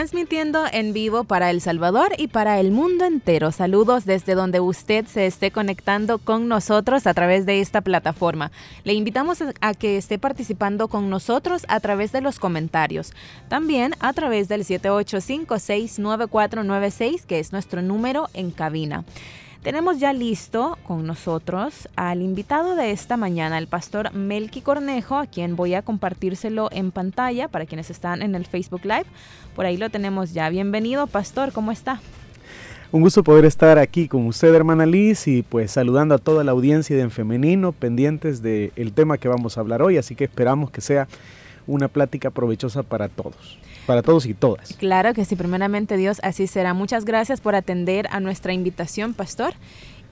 Transmitiendo en vivo para El Salvador y para el mundo entero. Saludos desde donde usted se esté conectando con nosotros a través de esta plataforma. Le invitamos a que esté participando con nosotros a través de los comentarios. También a través del 78569496, que es nuestro número en cabina. Tenemos ya listo con nosotros al invitado de esta mañana, el pastor Melky Cornejo, a quien voy a compartírselo en pantalla para quienes están en el Facebook Live. Por ahí lo tenemos ya. Bienvenido, pastor, ¿cómo está? Un gusto poder estar aquí con usted, hermana Liz, y pues saludando a toda la audiencia de En Femenino, pendientes del tema que vamos a hablar hoy, así que esperamos que sea una plática provechosa para todos para todos y todas. Claro que sí, primeramente Dios, así será. Muchas gracias por atender a nuestra invitación, pastor.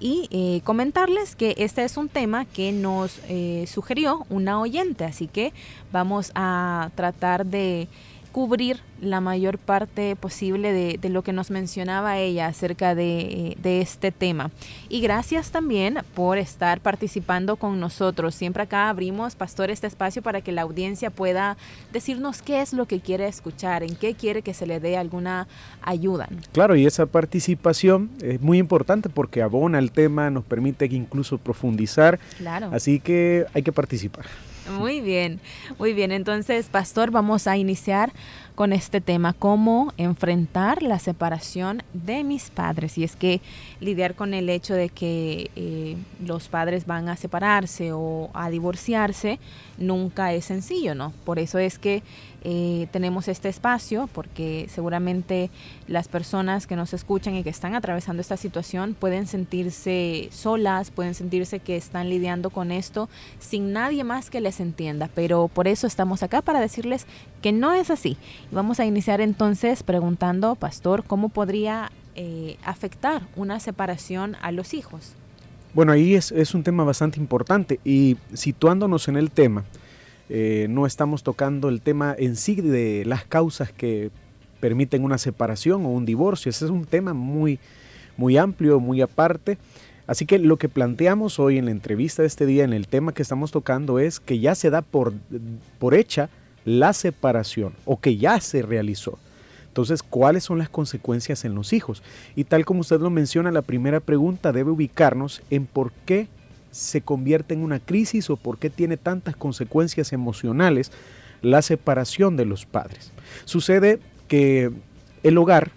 Y eh, comentarles que este es un tema que nos eh, sugirió una oyente, así que vamos a tratar de cubrir la mayor parte posible de, lo que nos mencionaba ella acerca de, este tema. Y gracias también por estar participando con nosotros. Siempre acá abrimos, Pastor, este espacio para que la audiencia pueda decirnos qué es lo que quiere escuchar, en qué quiere que se le dé alguna ayuda. Claro, y esa participación es muy importante porque abona el tema, nos permite incluso profundizar. Claro. Así que hay que participar. Muy bien, muy bien. Entonces, pastor, vamos a iniciar con este tema, cómo enfrentar la separación de mis padres. Y es que lidiar con el hecho de que eh, los padres van a separarse o a divorciarse nunca es sencillo, ¿no? Por eso es que eh, tenemos este espacio porque seguramente las personas que nos escuchan y que están atravesando esta situación pueden sentirse solas, pueden sentirse que están lidiando con esto sin nadie más que les entienda, pero por eso estamos acá para decirles que no es así. Vamos a iniciar entonces preguntando, pastor, ¿cómo podría eh, afectar una separación a los hijos? Bueno, ahí es, es un tema bastante importante y situándonos en el tema, eh, no estamos tocando el tema en sí de las causas que permiten una separación o un divorcio. Ese es un tema muy, muy amplio, muy aparte. Así que lo que planteamos hoy en la entrevista de este día, en el tema que estamos tocando, es que ya se da por, por hecha la separación o que ya se realizó. Entonces, ¿cuáles son las consecuencias en los hijos? Y tal como usted lo menciona, la primera pregunta debe ubicarnos en por qué se convierte en una crisis o por qué tiene tantas consecuencias emocionales la separación de los padres. Sucede que el hogar,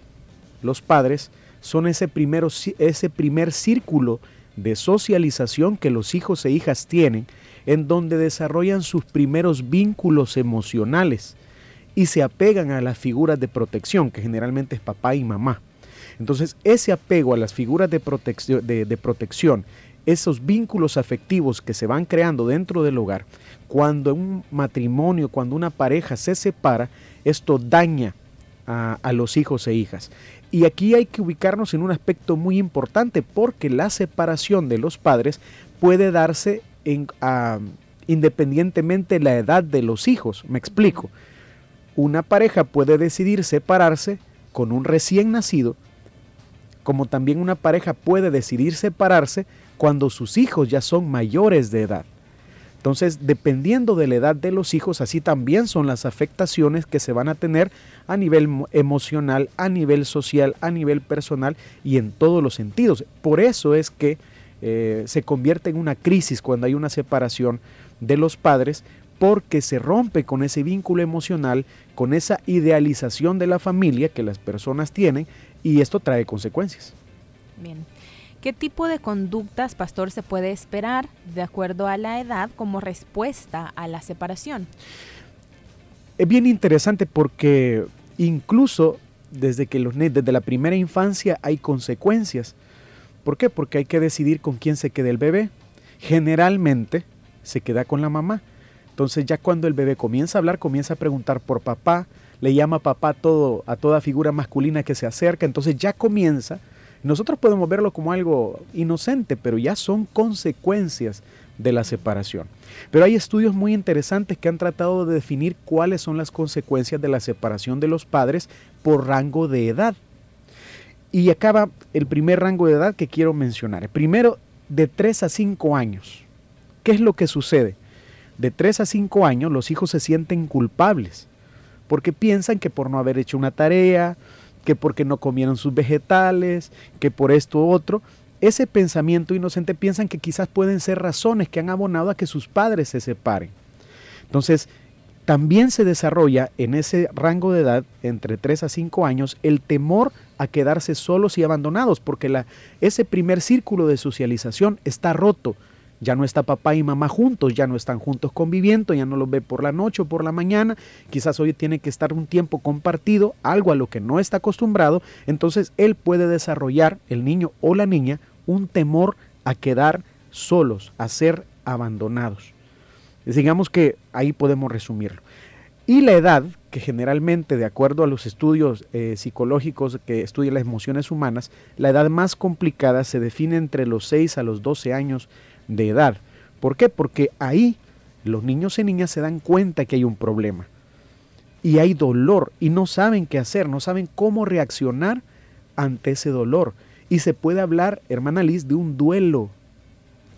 los padres, son ese, primero, ese primer círculo de socialización que los hijos e hijas tienen, en donde desarrollan sus primeros vínculos emocionales y se apegan a las figuras de protección, que generalmente es papá y mamá. Entonces, ese apego a las figuras de, de protección esos vínculos afectivos que se van creando dentro del hogar, cuando un matrimonio, cuando una pareja se separa, esto daña a, los hijos e hijas. Y aquí hay que ubicarnos en un aspecto muy importante porque la separación de los padres puede darse en, independientemente de la edad de los hijos. Me explico. Una pareja puede decidir separarse con un recién nacido, como también una pareja puede decidir separarse cuando sus hijos ya son mayores de edad. Entonces, dependiendo de la edad de los hijos, así también son las afectaciones que se van a tener a nivel emocional, a nivel social, a nivel personal y en todos los sentidos. Por eso es que eh, se convierte en una crisis cuando hay una separación de los padres, porque se rompe con ese vínculo emocional, con esa idealización de la familia que las personas tienen y esto trae consecuencias. Bien. ¿Qué tipo de conductas, pastor, se puede esperar de acuerdo a la edad como respuesta a la separación? Es bien interesante porque incluso desde que los desde la primera infancia hay consecuencias. ¿Por qué? Porque hay que decidir con quién se queda el bebé. Generalmente se queda con la mamá. Entonces ya cuando el bebé comienza a hablar, comienza a preguntar por papá, le llama papá todo, a toda figura masculina que se acerca, entonces ya comienza nosotros podemos verlo como algo inocente, pero ya son consecuencias de la separación. Pero hay estudios muy interesantes que han tratado de definir cuáles son las consecuencias de la separación de los padres por rango de edad. Y acaba el primer rango de edad que quiero mencionar. Primero, de 3 a 5 años. ¿Qué es lo que sucede? De 3 a 5 años los hijos se sienten culpables porque piensan que por no haber hecho una tarea, que porque no comieron sus vegetales, que por esto otro, ese pensamiento inocente piensan que quizás pueden ser razones que han abonado a que sus padres se separen. Entonces, también se desarrolla en ese rango de edad, entre 3 a 5 años, el temor a quedarse solos y abandonados, porque la, ese primer círculo de socialización está roto. Ya no está papá y mamá juntos, ya no están juntos conviviendo, ya no los ve por la noche o por la mañana, quizás hoy tiene que estar un tiempo compartido, algo a lo que no está acostumbrado, entonces él puede desarrollar, el niño o la niña, un temor a quedar solos, a ser abandonados. Digamos que ahí podemos resumirlo. Y la edad, que generalmente, de acuerdo a los estudios eh, psicológicos que estudian las emociones humanas, la edad más complicada se define entre los 6 a los 12 años de edad. ¿Por qué? Porque ahí los niños y niñas se dan cuenta que hay un problema. Y hay dolor y no saben qué hacer, no saben cómo reaccionar ante ese dolor. Y se puede hablar, hermana Liz, de un duelo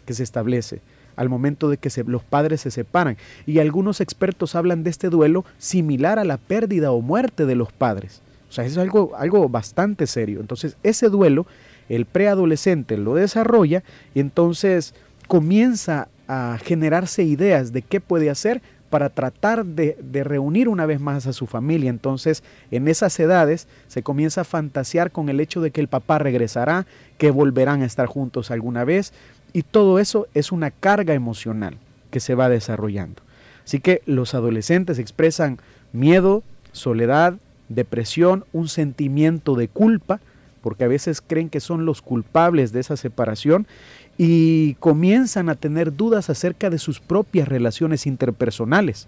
que se establece al momento de que los padres se separan. Y algunos expertos hablan de este duelo similar a la pérdida o muerte de los padres. O sea, es algo, algo bastante serio. Entonces, ese duelo, el preadolescente lo desarrolla y entonces comienza a generarse ideas de qué puede hacer para tratar de, reunir una vez más a su familia. Entonces, en esas edades se comienza a fantasear con el hecho de que el papá regresará, que volverán a estar juntos alguna vez, y todo eso es una carga emocional que se va desarrollando. Así que los adolescentes expresan miedo, soledad, depresión, un sentimiento de culpa, porque a veces creen que son los culpables de esa separación y comienzan a tener dudas acerca de sus propias relaciones interpersonales.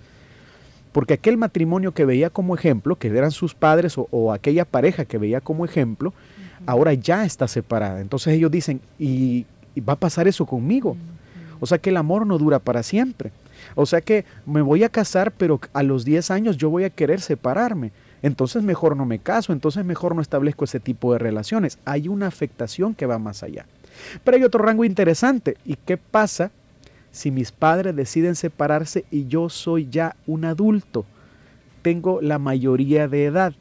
Porque aquel matrimonio que veía como ejemplo, que eran sus padres o, aquella pareja que veía como ejemplo, ahora ya está separada. Entonces ellos dicen, ¿y y va a pasar eso conmigo. O sea que el amor no dura para siempre. O sea que me voy a casar, pero a los 10 años yo voy a querer separarme. Entonces mejor no me caso, entonces mejor no establezco ese tipo de relaciones. Hay una afectación que va más allá. Pero hay otro rango interesante. ¿Y qué pasa si mis padres deciden separarse y yo soy ya un adulto? Tengo la mayoría de edad.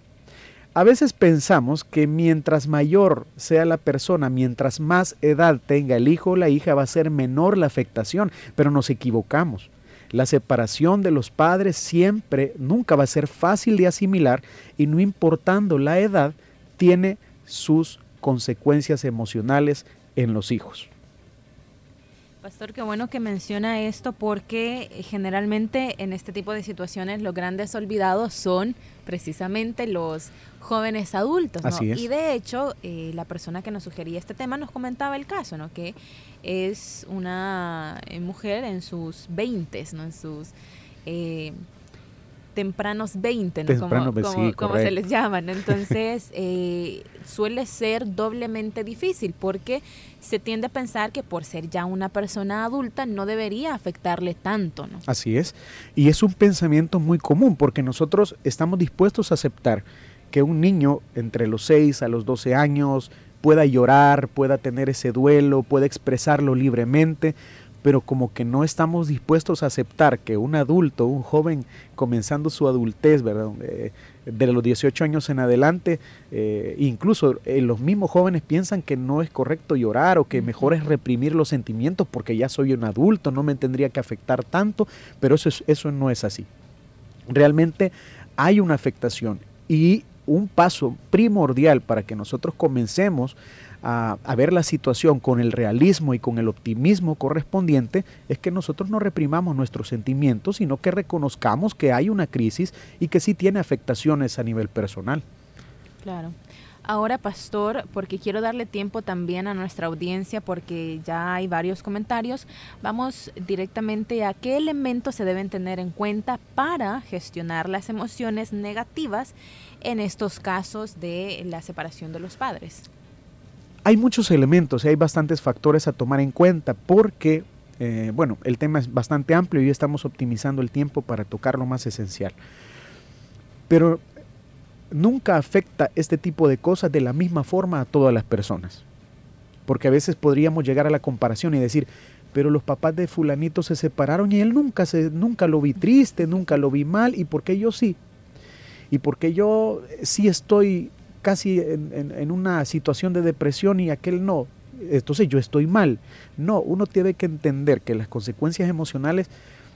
A veces pensamos que mientras mayor sea la persona, mientras más edad tenga el hijo o la hija, va a ser menor la afectación, pero nos equivocamos. La separación de los padres siempre, nunca va a ser fácil de asimilar y no importando la edad, tiene sus consecuencias emocionales en los hijos. Pastor, qué bueno que menciona esto porque generalmente en este tipo de situaciones los grandes olvidados son precisamente los jóvenes adultos. ¿no? Y de hecho, eh, la persona que nos sugería este tema nos comentaba el caso, ¿no? que es una eh, mujer en sus 20, ¿no? en sus eh, tempranos 20, ¿no? como, se les llaman. Entonces, eh, suele ser doblemente difícil porque se tiende a pensar que por ser ya una persona adulta no debería afectarle tanto. ¿no? Así es. Y es un pensamiento muy común porque nosotros estamos dispuestos a aceptar que un niño entre los 6 a los 12 años pueda llorar, pueda tener ese duelo, pueda expresarlo libremente, pero como que no estamos dispuestos a aceptar que un adulto, un joven comenzando su adultez, ¿verdad? Eh, de los 18 años en adelante, eh, incluso eh, los mismos jóvenes piensan que no es correcto llorar o que mejor es reprimir los sentimientos porque ya soy un adulto, no me tendría que afectar tanto, pero eso, eso no es así. Realmente hay una afectación y un paso primordial para que nosotros comencemos a, ver la situación con el realismo y con el optimismo correspondiente es que nosotros no reprimamos nuestros sentimientos, sino que reconozcamos que hay una crisis y que sí tiene afectaciones a nivel personal. Claro. Ahora, pastor, porque quiero darle tiempo también a nuestra audiencia, porque ya hay varios comentarios, vamos directamente a qué elementos se deben tener en cuenta para gestionar las emociones negativas en estos casos de la separación de los padres. Hay muchos elementos y hay bastantes factores a tomar en cuenta porque eh, bueno, el tema es bastante amplio y estamos optimizando el tiempo para tocar lo más esencial. Pero nunca afecta este tipo de cosas de la misma forma a todas las personas. Porque a veces podríamos llegar a la comparación y decir, pero los papás de fulanito se separaron y él nunca, nunca lo vi triste, nunca lo vi mal, ¿y por qué yo sí? ¿Y por qué yo sí estoy casi en, en una situación de depresión y aquel no? entonces yo estoy mal. No, uno tiene que entender que las consecuencias emocionales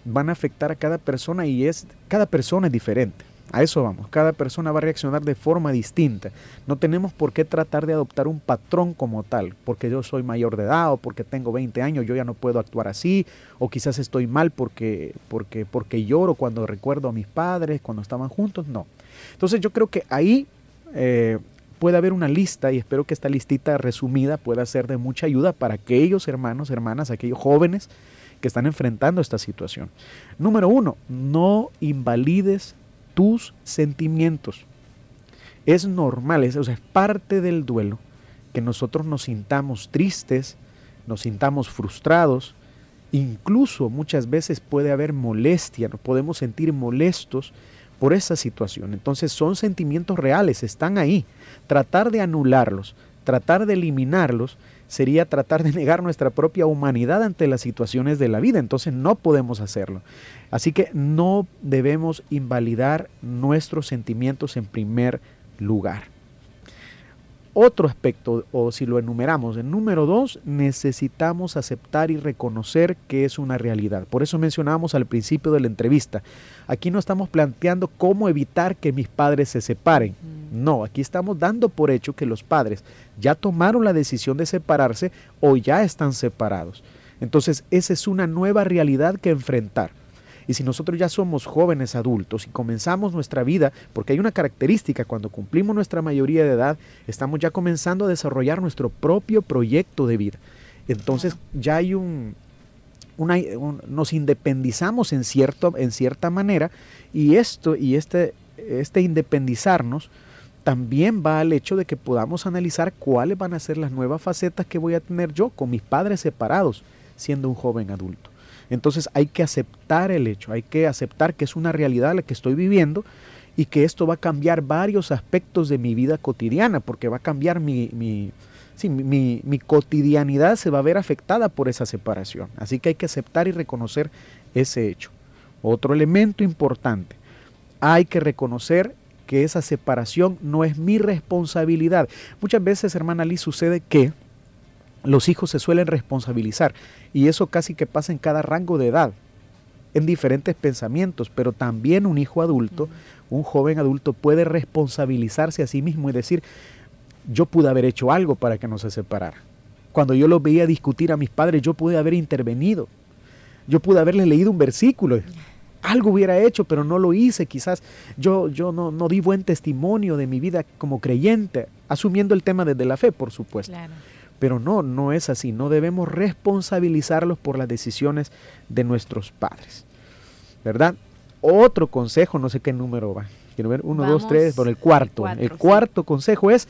van a afectar a cada persona y es cada persona es diferente. A eso vamos, cada persona va a reaccionar de forma distinta. No tenemos por qué tratar de adoptar un patrón como tal, porque yo soy mayor de edad o porque tengo 20 años, yo ya no puedo actuar así, o quizás estoy mal porque, porque, porque lloro cuando recuerdo a mis padres, cuando estaban juntos, no. Entonces yo creo que ahí eh, puede haber una lista y espero que esta listita resumida pueda ser de mucha ayuda para aquellos hermanos, hermanas, aquellos jóvenes que están enfrentando esta situación. Número uno, no invalides tus sentimientos. Es normal, es, es parte del duelo que nosotros nos sintamos tristes, nos sintamos frustrados, incluso muchas veces puede haber molestia, nos podemos sentir molestos por esa situación. Entonces son sentimientos reales, están ahí. Tratar de anularlos, tratar de eliminarlos, sería tratar de negar nuestra propia humanidad ante las situaciones de la vida. Entonces no podemos hacerlo. Así que no debemos invalidar nuestros sentimientos en primer lugar. Otro aspecto, o si lo enumeramos, en número dos, necesitamos aceptar y reconocer que es una realidad. Por eso mencionábamos al principio de la entrevista, aquí no estamos planteando cómo evitar que mis padres se separen. No, aquí estamos dando por hecho que los padres ya tomaron la decisión de separarse o ya están separados. Entonces, esa es una nueva realidad que enfrentar. Y si nosotros ya somos jóvenes adultos y comenzamos nuestra vida, porque hay una característica, cuando cumplimos nuestra mayoría de edad, estamos ya comenzando a desarrollar nuestro propio proyecto de vida. Entonces ya hay un, nos independizamos en, cierto, en cierta manera y esto y este, este independizarnos también va al hecho de que podamos analizar cuáles van a ser las nuevas facetas que voy a tener yo con mis padres separados siendo un joven adulto. Entonces hay que aceptar el hecho, hay que aceptar que es una realidad la que estoy viviendo y que esto va a cambiar varios aspectos de mi vida cotidiana, porque va a cambiar mi, mi, mi, cotidianidad, se va a ver afectada por esa separación. Así que hay que aceptar y reconocer ese hecho. Otro elemento importante, hay que reconocer que esa separación no es mi responsabilidad. Muchas veces, hermana Liz, sucede que los hijos se suelen responsabilizar y eso casi que pasa en cada rango de edad, en diferentes pensamientos, pero también un hijo adulto, un joven adulto puede responsabilizarse a sí mismo y decir, yo pude haber hecho algo para que no se separara. Cuando yo lo veía discutir a mis padres, yo pude haber intervenido. Yo pude haberles leído un versículo. Algo hubiera hecho, pero no lo hice. Quizás yo, yo no, no di buen testimonio de mi vida como creyente, asumiendo el tema desde la fe, por supuesto. Claro. Pero no, no es así. No debemos responsabilizarlos por las decisiones de nuestros padres. ¿Verdad? Otro consejo, no sé qué número va. Quiero ver, uno, dos, tres, por el cuarto. el cuarto consejo es,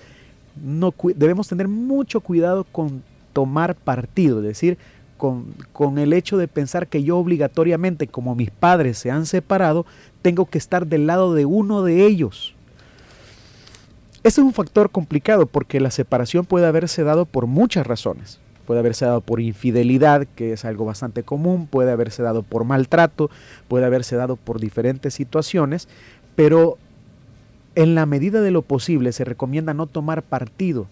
no, debemos tener mucho cuidado con tomar partido, es decir, con, con, el hecho de pensar que yo obligatoriamente, como mis padres se han separado, tengo que estar del lado de uno de ellos. Este es un factor complicado porque la separación puede haberse dado por muchas razones. Puede haberse dado por infidelidad, que es algo bastante común, puede haberse dado por maltrato, puede haberse dado por diferentes situaciones, pero en la medida de lo posible se recomienda no tomar partido,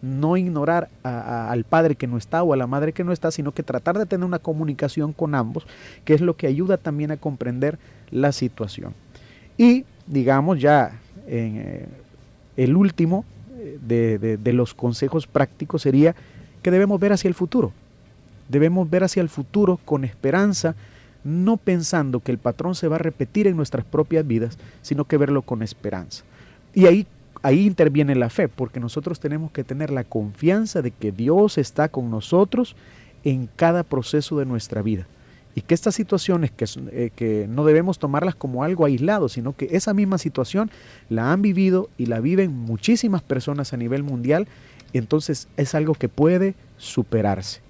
no ignorar al padre que no está o a la madre que no está, sino que tratar de tener una comunicación con ambos, que es lo que ayuda también a comprender la situación. Y digamos ya en... Eh, el último eh, de, los consejos prácticos sería que debemos ver hacia el futuro. Debemos ver hacia el futuro con esperanza, no pensando que el patrón se va a repetir en nuestras propias vidas, sino que verlo con esperanza. Y ahí, ahí interviene la fe, porque nosotros tenemos que tener la confianza de que Dios está con nosotros en cada proceso de nuestra vida y que estas situaciones que, eh, que, no debemos tomarlas como algo aislado, sino que esa misma situación la han vivido y la viven muchísimas personas a nivel mundial, entonces es algo que puede superarse.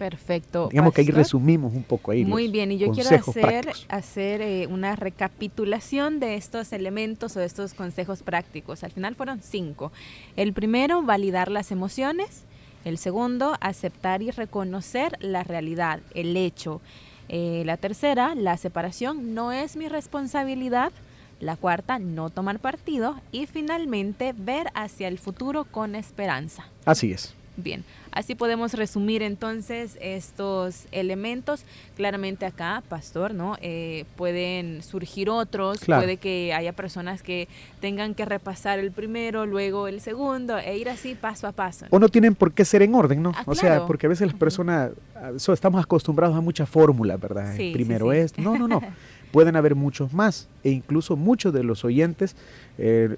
Perfecto. Digamos que ahí resumimos un poco ahí. Muy bien, y yo quiero hacer, hacer eh, una recapitulación de estos elementos o de estos consejos prácticos. Al final fueron cinco. El primero, validar las emociones. El segundo, aceptar y reconocer la realidad, el hecho. Eh, la tercera, la separación no es mi responsabilidad. La cuarta, no tomar partido. Y finalmente, ver hacia el futuro con esperanza. Así es. Bien, así podemos resumir entonces estos elementos. Claramente acá, pastor, ¿no? Eh, pueden surgir otros, puede que haya personas que tengan que repasar el primero, luego el segundo, e ir así paso a paso. O no tienen por qué ser en orden, ¿no? Ah, o sea, porque a veces las personas, estamos acostumbrados a muchas fórmulas, ¿verdad? primero esto, no, no, no. pueden haber muchos más e incluso muchos de los oyentes, eh,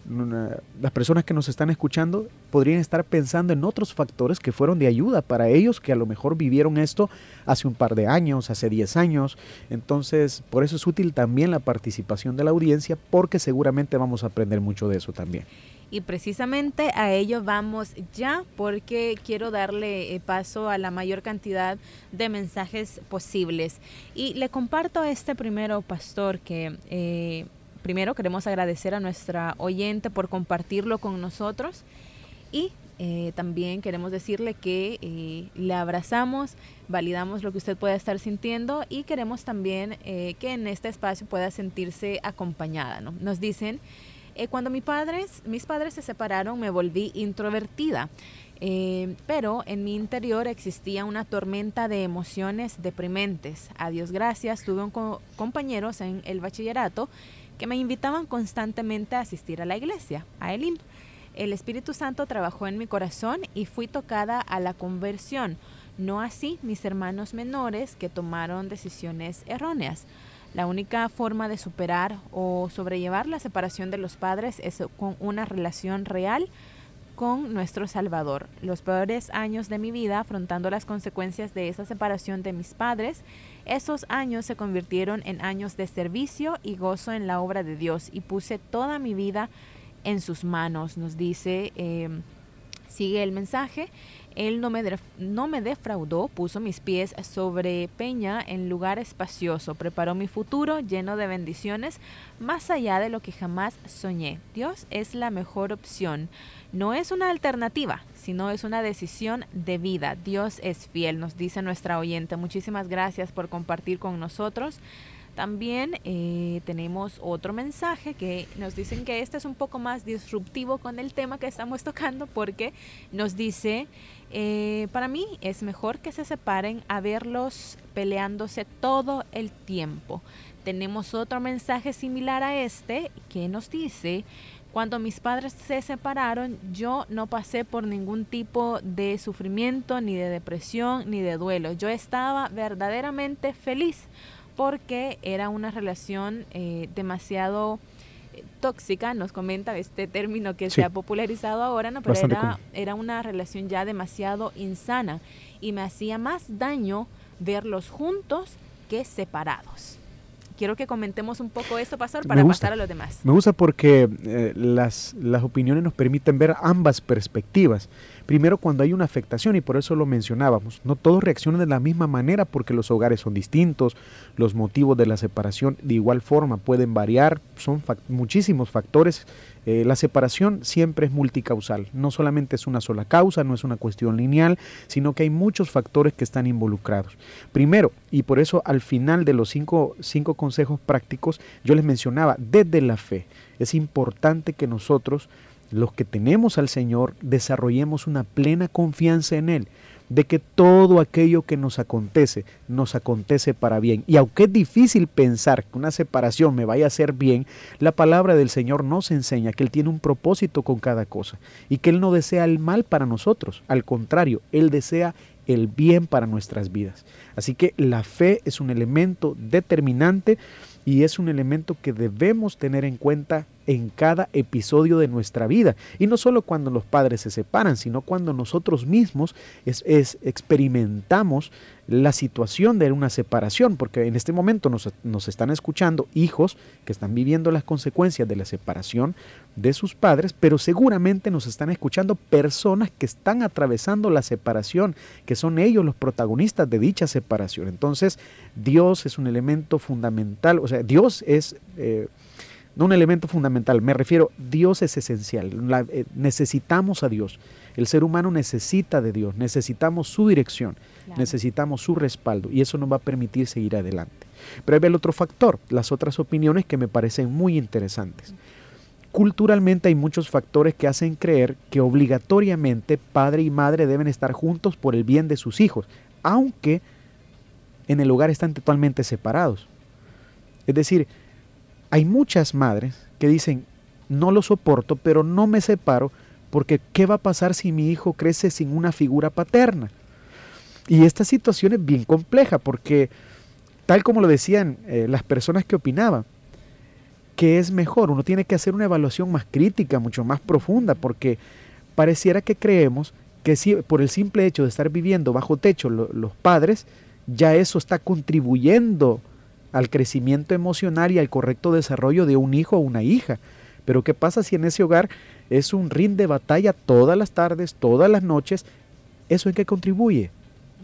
las personas que nos están escuchando, podrían estar pensando en otros factores que fueron de ayuda para ellos, que a lo mejor vivieron esto hace un par de años, hace 10 años. Entonces, por eso es útil también la participación de la audiencia, porque seguramente vamos a aprender mucho de eso también. Y precisamente a ello vamos ya porque quiero darle eh, paso a la mayor cantidad de mensajes posibles. Y le comparto a este primero, pastor, que eh, primero queremos agradecer a nuestra oyente por compartirlo con nosotros y eh, también queremos decirle que le abrazamos, validamos lo que usted pueda estar sintiendo y queremos también que en este espacio pueda sentirse acompañada. ¿no? Nos dicen eh, cuando mis padres, mis padres se separaron, me volví introvertida. Eh, pero en mi interior existía una tormenta de emociones deprimentes. A Dios gracias, tuve compañeros en el bachillerato que me invitaban constantemente a asistir a la iglesia, a Elim. El Espíritu Santo trabajó en mi corazón y fui tocada a la conversión, no así mis hermanos menores que tomaron decisiones erróneas. La única forma de superar o sobrellevar la separación de los padres es con una relación real con nuestro Salvador. Los peores años de mi vida afrontando las consecuencias de esa separación de mis padres, esos años se convirtieron en años de servicio y gozo en la obra de Dios y puse toda mi vida en sus manos, nos dice, eh, sigue el mensaje. Él no me, no me defraudó, puso mis pies sobre peña en lugar espacioso, preparó mi futuro lleno de bendiciones, más allá de lo que jamás soñé. Dios es la mejor opción. No es una alternativa, sino es una decisión de vida. Dios es fiel, nos dice nuestra oyente. Muchísimas gracias por compartir con nosotros. También eh, tenemos otro mensaje que nos dicen que este es un poco más disruptivo con el tema que estamos tocando porque nos dice, eh, para mí es mejor que se separen a verlos peleándose todo el tiempo. Tenemos otro mensaje similar a este que nos dice, cuando mis padres se separaron, yo no pasé por ningún tipo de sufrimiento, ni de depresión, ni de duelo. Yo estaba verdaderamente feliz porque era una relación eh, demasiado eh, tóxica, nos comenta este término que se ha popularizado ahora, ¿no? pero era, era, una relación ya demasiado insana y me hacía más daño verlos juntos que separados. Quiero que comentemos un poco esto, Pastor, para pasar a los demás. Me gusta porque eh, las, las opiniones nos permiten ver ambas perspectivas. Primero, cuando hay una afectación, y por eso lo mencionábamos, no todos reaccionan de la misma manera porque los hogares son distintos, los motivos de la separación de igual forma pueden variar, son muchísimos factores. Eh, la separación siempre es multicausal, no solamente es una sola causa, no es una cuestión lineal, sino que hay muchos factores que están involucrados. Primero, y por eso al final de los cinco, cinco consejos prácticos, yo les mencionaba, desde la fe, es importante que nosotros los que tenemos al Señor desarrollemos una plena confianza en Él, de que todo aquello que nos acontece, nos acontece para bien. Y aunque es difícil pensar que una separación me vaya a hacer bien, la palabra del Señor nos enseña que Él tiene un propósito con cada cosa y que Él no desea el mal para nosotros, al contrario, Él desea el bien para nuestras vidas. Así que la fe es un elemento determinante y es un elemento que debemos tener en cuenta en cada episodio de nuestra vida. Y no solo cuando los padres se separan, sino cuando nosotros mismos es, experimentamos la situación de una separación, porque en este momento nos, nos, están escuchando hijos que están viviendo las consecuencias de la separación de sus padres, pero seguramente nos están escuchando personas que están atravesando la separación, que son ellos los protagonistas de dicha separación. Entonces, Dios es un elemento fundamental, o sea, Dios es... Eh, no un elemento fundamental, me refiero, Dios es esencial, eh, necesitamos a Dios, el ser humano necesita de Dios, necesitamos su dirección, necesitamos su respaldo. Y eso nos va a permitir seguir adelante. Pero hay el otro factor, las otras opiniones que me parecen muy interesantes. Culturalmente hay muchos factores que hacen creer que obligatoriamente padre y madre deben estar juntos por el bien de sus hijos, aunque en el hogar están totalmente separados. Es decir, hay muchas madres que dicen, no lo soporto, pero no me separo porque ¿qué va a pasar si mi hijo crece sin una figura paterna? Y esta situación es bien compleja porque, tal como lo decían eh, las personas que opinaban, ¿qué es mejor? Uno tiene que hacer una evaluación más crítica, mucho más profunda, porque pareciera que creemos que si por el simple hecho de estar viviendo bajo techo los padres, ya eso está contribuyendo al crecimiento emocional y al correcto desarrollo de un hijo o una hija. Pero ¿qué pasa si en ese hogar es un ring de batalla todas las tardes, todas las noches? ¿Eso en qué contribuye?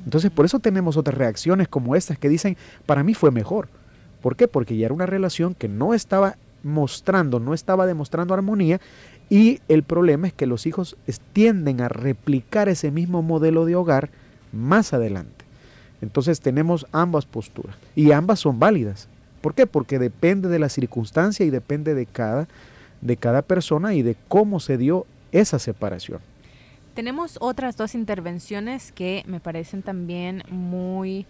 Entonces por eso tenemos otras reacciones como estas que dicen, para mí fue mejor. ¿Por qué? Porque ya era una relación que no estaba mostrando, no estaba demostrando armonía y el problema es que los hijos tienden a replicar ese mismo modelo de hogar más adelante. Entonces tenemos ambas posturas y ambas son válidas. ¿Por qué? Porque depende de la circunstancia y depende de cada, de cada persona y de cómo se dio esa separación. Tenemos otras dos intervenciones que me parecen también muy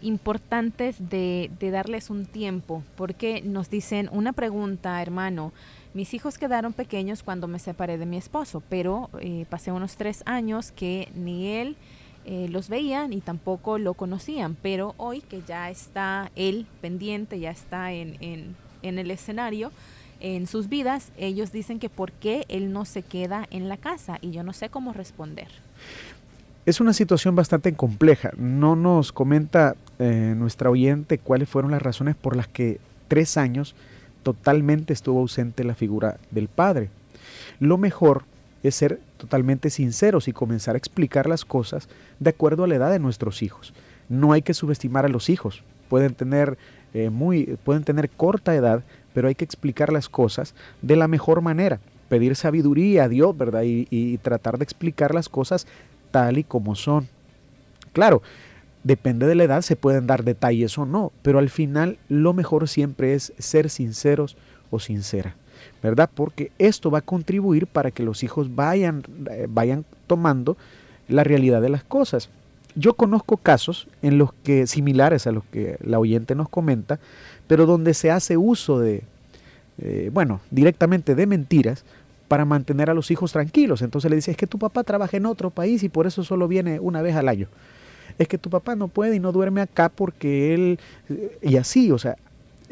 importantes de, darles un tiempo, porque nos dicen una pregunta, hermano, mis hijos quedaron pequeños cuando me separé de mi esposo, pero eh, pasé unos tres años que ni él eh, los veían y tampoco lo conocían, pero hoy que ya está él pendiente, ya está en, en, el escenario, en sus vidas, ellos dicen que por qué él no se queda en la casa y yo no sé cómo responder. Es una situación bastante compleja. No nos comenta eh, nuestra oyente cuáles fueron las razones por las que tres años totalmente estuvo ausente la figura del padre. Lo mejor es ser totalmente sinceros y comenzar a explicar las cosas de acuerdo a la edad de nuestros hijos. No hay que subestimar a los hijos. Pueden tener, eh, muy, pueden tener corta edad, pero hay que explicar las cosas de la mejor manera. Pedir sabiduría a Dios, ¿verdad? Y, y tratar de explicar las cosas tal y como son. Claro, depende de la edad, se pueden dar detalles o no, pero al final lo mejor siempre es ser sinceros o sincera. ¿Verdad? Porque esto va a contribuir para que los hijos vayan, eh, vayan tomando la realidad de las cosas. Yo conozco casos en los que, similares a los que la oyente nos comenta, pero donde se hace uso de, eh, bueno, directamente de mentiras para mantener a los hijos tranquilos. Entonces le dice, es que tu papá trabaja en otro país y por eso solo viene una vez al año. Es que tu papá no puede y no duerme acá porque él... Eh, y así, o sea,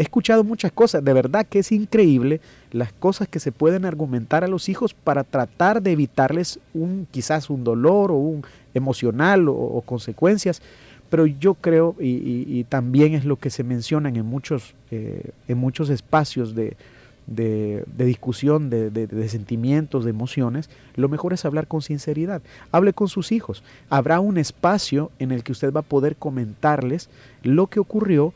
He escuchado muchas cosas, de verdad que es increíble las cosas que se pueden argumentar a los hijos para tratar de evitarles un quizás un dolor o un emocional o, consecuencias, pero yo creo y, también es lo que se mencionan en muchos, eh, en muchos espacios de, de, discusión, de, de, sentimientos, de emociones, lo mejor es hablar con sinceridad. Hable con sus hijos. Habrá un espacio en el que usted va a poder comentarles lo que ocurrió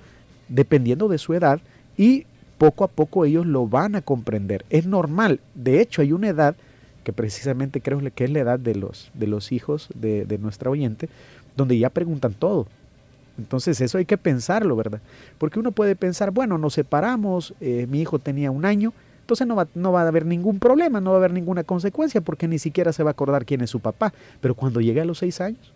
dependiendo de su edad y poco a poco ellos lo van a comprender. Es normal. De hecho, hay una edad que precisamente creo que es la edad de los, de los hijos de, de nuestra oyente, donde ya preguntan todo. Entonces eso hay que pensarlo, ¿verdad? Porque uno puede pensar, bueno, nos separamos, eh, mi hijo tenía un año, entonces no va, no va a haber ningún problema, no va a haber ninguna consecuencia, porque ni siquiera se va a acordar quién es su papá. Pero cuando llegue a los seis años,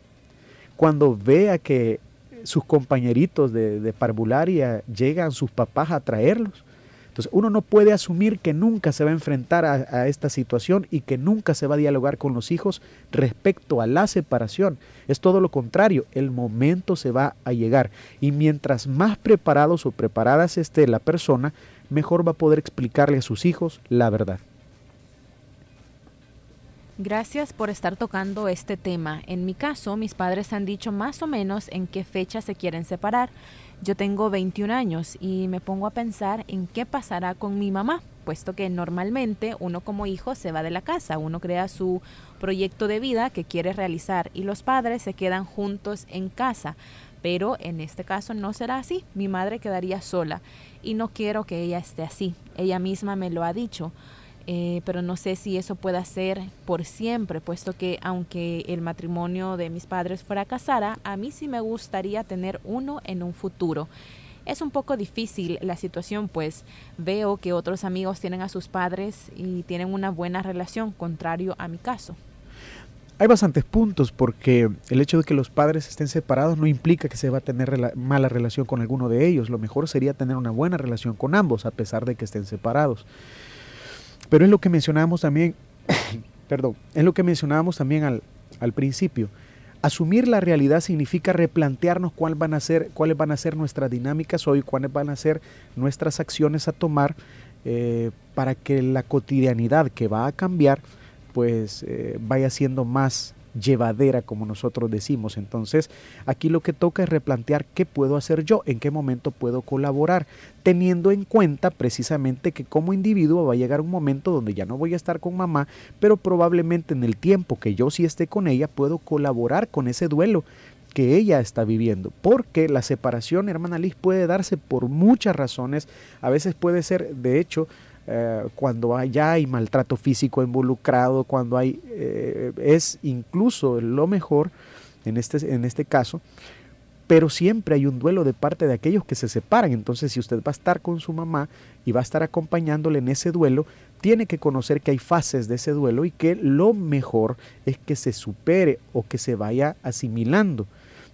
cuando vea que sus compañeritos de, parvularia llegan sus papás a traerlos. Entonces uno no puede asumir que nunca se va a enfrentar a, esta situación y que nunca se va a dialogar con los hijos respecto a la separación. Es todo lo contrario, el momento se va a llegar y mientras más preparados o preparadas esté la persona, mejor va a poder explicarle a sus hijos la verdad. Gracias por estar tocando este tema. En mi caso, mis padres han dicho más o menos en qué fecha se quieren separar. Yo tengo 21 años y me pongo a pensar en qué pasará con mi mamá, puesto que normalmente uno como hijo se va de la casa, uno crea su proyecto de vida que quiere realizar y los padres se quedan juntos en casa. Pero en este caso no será así, mi madre quedaría sola y no quiero que ella esté así. Ella misma me lo ha dicho. Eh, pero no sé si eso pueda ser por siempre, puesto que aunque el matrimonio de mis padres fracasara, a mí sí me gustaría tener uno en un futuro. Es un poco difícil la situación, pues veo que otros amigos tienen a sus padres y tienen una buena relación, contrario a mi caso. Hay bastantes puntos porque el hecho de que los padres estén separados no implica que se va a tener mala relación con alguno de ellos. Lo mejor sería tener una buena relación con ambos a pesar de que estén separados. Pero es lo que mencionábamos también, perdón, es lo que mencionábamos también al, al principio. Asumir la realidad significa replantearnos cuáles van a ser, cuáles van a ser nuestras dinámicas hoy, cuáles van a ser nuestras acciones a tomar eh, para que la cotidianidad que va a cambiar pues eh, vaya siendo más llevadera, como nosotros decimos. Entonces, aquí lo que toca es replantear qué puedo hacer yo, en qué momento puedo colaborar, teniendo en cuenta precisamente que como individuo va a llegar un momento donde ya no voy a estar con mamá, pero probablemente en el tiempo que yo sí esté con ella, puedo colaborar con ese duelo que ella está viviendo, porque la separación, hermana Liz, puede darse por muchas razones, a veces puede ser, de hecho, eh, cuando ya hay maltrato físico involucrado, cuando hay, eh, es incluso lo mejor en este, en este caso, pero siempre hay un duelo de parte de aquellos que se separan. Entonces, si usted va a estar con su mamá y va a estar acompañándole en ese duelo, tiene que conocer que hay fases de ese duelo y que lo mejor es que se supere o que se vaya asimilando.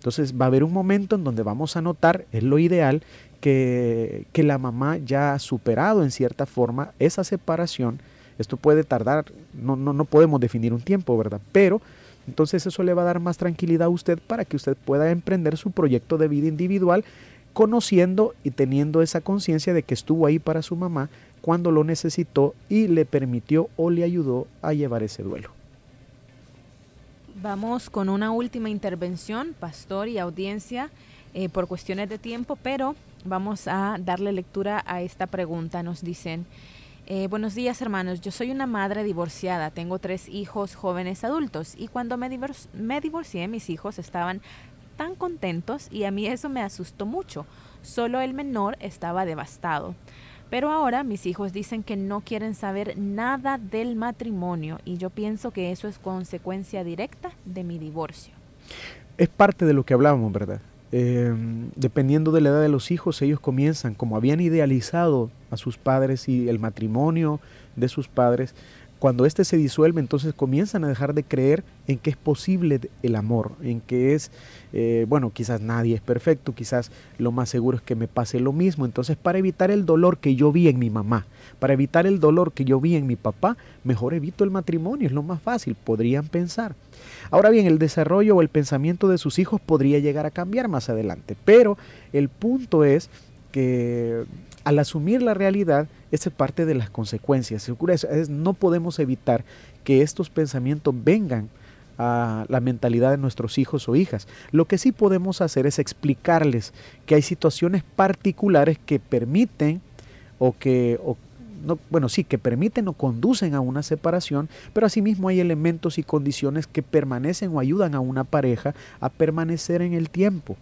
Entonces va a haber un momento en donde vamos a notar, es lo ideal, que, la mamá ya ha superado en cierta forma esa separación. Esto puede tardar, no, no, no podemos definir un tiempo, ¿verdad? Pero entonces eso le va a dar más tranquilidad a usted para que usted pueda emprender su proyecto de vida individual conociendo y teniendo esa conciencia de que estuvo ahí para su mamá cuando lo necesitó y le permitió o le ayudó a llevar ese duelo. Vamos con una última intervención, pastor y audiencia, eh, por cuestiones de tiempo, pero vamos a darle lectura a esta pregunta. Nos dicen, eh, buenos días hermanos, yo soy una madre divorciada, tengo tres hijos jóvenes adultos y cuando me, divorcié mis hijos estaban tan contentos y a mí eso me asustó mucho. Solo el menor estaba devastado. Pero ahora mis hijos dicen que no quieren saber nada del matrimonio y yo pienso que eso es consecuencia directa de mi divorcio. Es parte de lo que hablábamos, ¿verdad? Em, dependiendo de la edad de los hijos, ellos comienzan, como habían idealizado a sus padres y el matrimonio de sus padres, cuando éste se disuelve, entonces comienzan a dejar de creer en que es posible el amor, en que es, eh, bueno, quizás nadie es perfecto, quizás lo más seguro es que me pase lo mismo. Entonces, para evitar el dolor que yo vi en mi mamá, para evitar el dolor que yo vi en mi papá, mejor evito el matrimonio, es lo más fácil, podrían pensar. Ahora bien, el desarrollo o el pensamiento de sus hijos podría llegar a cambiar más adelante, pero el punto es que al asumir la realidad, es parte de las consecuencias. no podemos evitar que estos pensamientos vengan a la mentalidad de nuestros hijos o hijas. Lo que sí podemos hacer es explicarles que hay situaciones particulares que permiten o que, no, bueno, sí, que permiten o conducen a una separación, pero asimismo hay elementos y condiciones que permanecen o ayudan a una pareja a permanecer en el tiempo.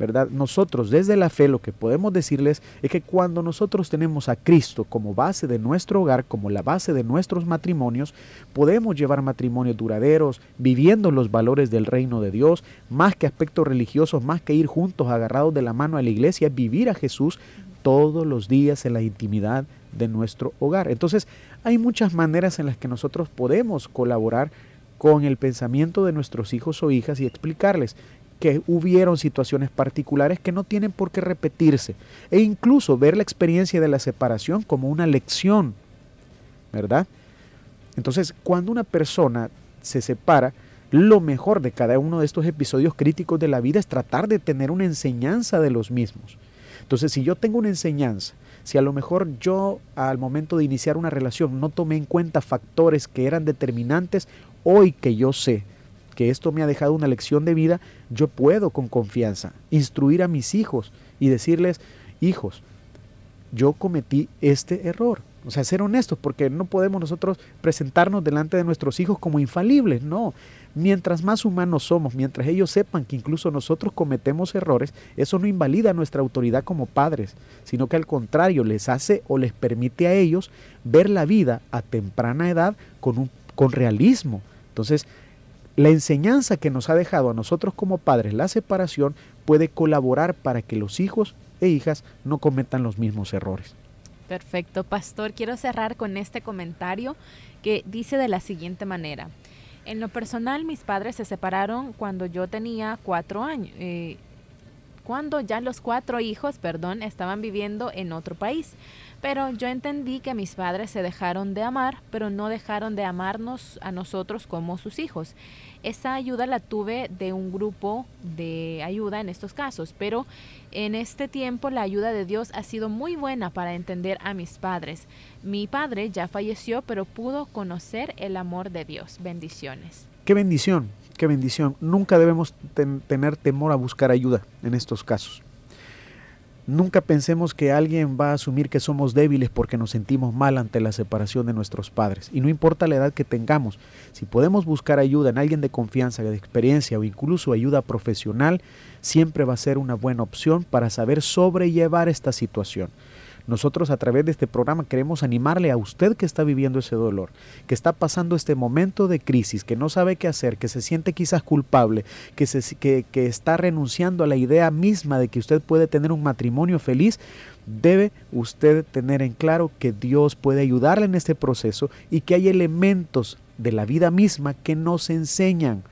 ¿Verdad? Nosotros desde la fe lo que podemos decirles es que cuando nosotros tenemos a Cristo como base de nuestro hogar, como la base de nuestros matrimonios, podemos llevar matrimonios duraderos, viviendo los valores del reino de Dios, más que aspectos religiosos, más que ir juntos agarrados de la mano a la iglesia, vivir a Jesús todos los días en la intimidad de nuestro hogar. Entonces, hay muchas maneras en las que nosotros podemos colaborar con el pensamiento de nuestros hijos o hijas y explicarles que hubieron situaciones particulares que no tienen por qué repetirse e incluso ver la experiencia de la separación como una lección, ¿verdad? Entonces, cuando una persona se separa, lo mejor de cada uno de estos episodios críticos de la vida es tratar de tener una enseñanza de los mismos. Entonces, si yo tengo una enseñanza, si a lo mejor yo al momento de iniciar una relación no tomé en cuenta factores que eran determinantes, hoy que yo sé que esto me ha dejado una lección de vida, yo puedo con confianza instruir a mis hijos y decirles, hijos, yo cometí este error. O sea, ser honestos, porque no podemos nosotros presentarnos delante de nuestros hijos como infalibles, no. Mientras más humanos somos, mientras ellos sepan que incluso nosotros cometemos errores, eso no invalida nuestra autoridad como padres, sino que al contrario les hace o les permite a ellos ver la vida a temprana edad con, un, con realismo. Entonces, la enseñanza que nos ha dejado a nosotros como padres la separación puede colaborar para que los hijos e hijas no cometan los mismos errores. Perfecto, pastor. Quiero cerrar con este comentario que dice de la siguiente manera. En lo personal, mis padres se separaron cuando yo tenía cuatro años. Eh, cuando ya los cuatro hijos, perdón, estaban viviendo en otro país. Pero yo entendí que mis padres se dejaron de amar, pero no dejaron de amarnos a nosotros como sus hijos. Esa ayuda la tuve de un grupo de ayuda en estos casos, pero en este tiempo la ayuda de Dios ha sido muy buena para entender a mis padres. Mi padre ya falleció, pero pudo conocer el amor de Dios. Bendiciones. Qué bendición, qué bendición. Nunca debemos tener temor a buscar ayuda en estos casos. Nunca pensemos que alguien va a asumir que somos débiles porque nos sentimos mal ante la separación de nuestros padres. Y no importa la edad que tengamos, si podemos buscar ayuda en alguien de confianza, de experiencia o incluso ayuda profesional, siempre va a ser una buena opción para saber sobrellevar esta situación. Nosotros a través de este programa queremos animarle a usted que está viviendo ese dolor, que está pasando este momento de crisis, que no sabe qué hacer, que se siente quizás culpable, que, se, que, que está renunciando a la idea misma de que usted puede tener un matrimonio feliz, debe usted tener en claro que Dios puede ayudarle en este proceso y que hay elementos de la vida misma que nos enseñan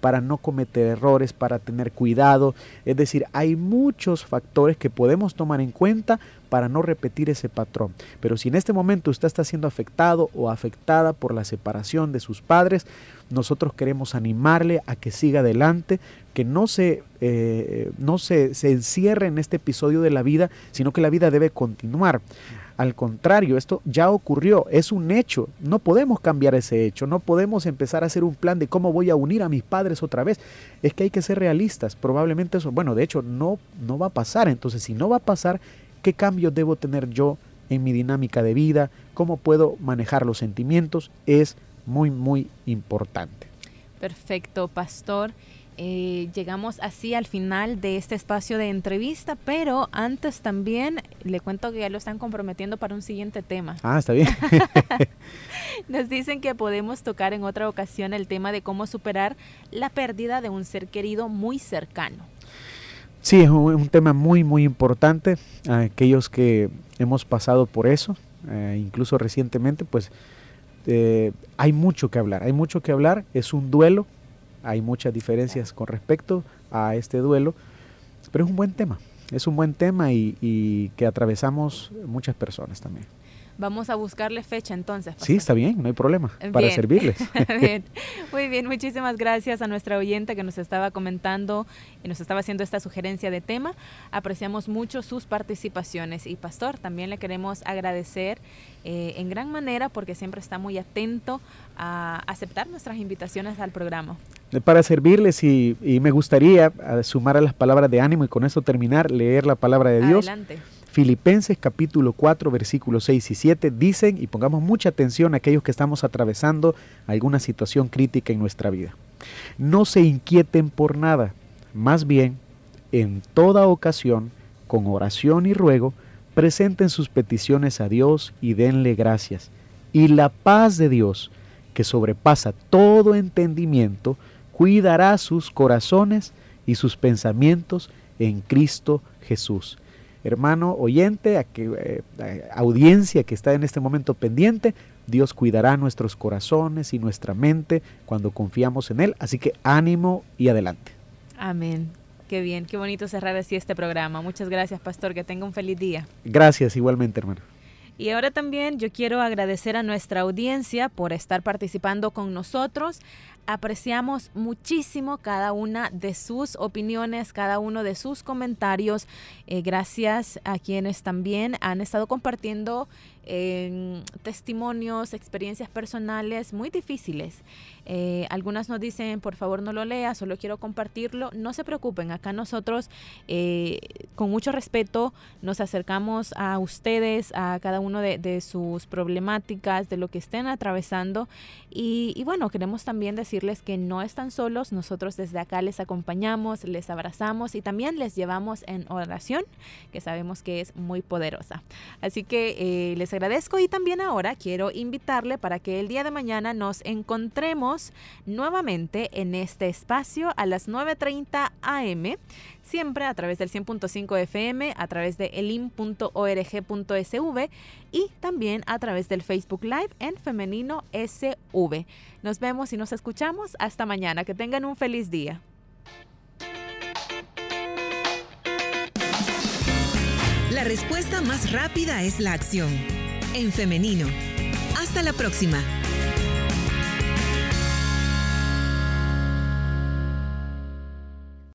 para no cometer errores, para tener cuidado. Es decir, hay muchos factores que podemos tomar en cuenta para no repetir ese patrón. Pero si en este momento usted está siendo afectado o afectada por la separación de sus padres, nosotros queremos animarle a que siga adelante, que no se, eh, no se, se encierre en este episodio de la vida, sino que la vida debe continuar. Al contrario, esto ya ocurrió, es un hecho, no podemos cambiar ese hecho, no podemos empezar a hacer un plan de cómo voy a unir a mis padres otra vez. Es que hay que ser realistas, probablemente eso, bueno, de hecho no, no va a pasar, entonces si no va a pasar, ¿qué cambios debo tener yo en mi dinámica de vida? ¿Cómo puedo manejar los sentimientos? Es muy, muy importante. Perfecto, pastor. Eh, llegamos así al final de este espacio de entrevista, pero antes también le cuento que ya lo están comprometiendo para un siguiente tema. Ah, está bien. Nos dicen que podemos tocar en otra ocasión el tema de cómo superar la pérdida de un ser querido muy cercano. Sí, es un, tema muy, muy importante. aquellos que hemos pasado por eso, eh, incluso recientemente, pues eh, hay mucho que hablar. Hay mucho que hablar. Es un duelo hay muchas diferencias con respecto a este duelo, pero es un buen tema, es un buen tema y, que atravesamos muchas personas también. Vamos a buscarle fecha entonces. Sí, está bien, no hay problema, para servirles. Muy bien, muchísimas gracias a nuestra oyente que nos estaba comentando y nos estaba haciendo esta sugerencia de tema. Apreciamos mucho sus participaciones y Pastor, también le queremos agradecer eh, en gran manera porque siempre está muy atento a aceptar nuestras invitaciones al programa. Para servirles y, me gustaría sumar a las palabras de ánimo y con eso terminar, leer la palabra de Dios. Adelante. Filipenses capítulo 4 versículos 6 y 7 dicen, y pongamos mucha atención a aquellos que estamos atravesando alguna situación crítica en nuestra vida. No se inquieten por nada, más bien, en toda ocasión, con oración y ruego, presenten sus peticiones a Dios y denle gracias. Y la paz de Dios, que sobrepasa todo entendimiento, cuidará sus corazones y sus pensamientos en Cristo Jesús hermano oyente, a que, eh, audiencia que está en este momento pendiente, Dios cuidará nuestros corazones y nuestra mente cuando confiamos en Él. Así que ánimo y adelante. Amén. Qué bien, qué bonito cerrar así este programa. Muchas gracias, pastor. Que tenga un feliz día. Gracias, igualmente, hermano. Y ahora también yo quiero agradecer a nuestra audiencia por estar participando con nosotros apreciamos muchísimo cada una de sus opiniones, cada uno de sus comentarios. Eh, gracias a quienes también han estado compartiendo testimonios, experiencias personales muy difíciles. Eh, algunas nos dicen, por favor no lo lea, solo quiero compartirlo. No se preocupen, acá nosotros eh, con mucho respeto nos acercamos a ustedes, a cada uno de, sus problemáticas, de lo que estén atravesando. Y, y, bueno, queremos también decirles que no están solos, nosotros desde acá les acompañamos, les abrazamos y también les llevamos en oración, que sabemos que es muy poderosa. Así que eh, les agradezco y también ahora quiero invitarle para que el día de mañana nos encontremos nuevamente en este espacio a las 9.30 am, siempre a través del 100.5 FM, a través de elim.org.sv y también a través del Facebook Live en Femenino SV. Nos vemos y nos escuchamos hasta mañana. Que tengan un feliz día. La respuesta más rápida es la acción en femenino. Hasta la próxima.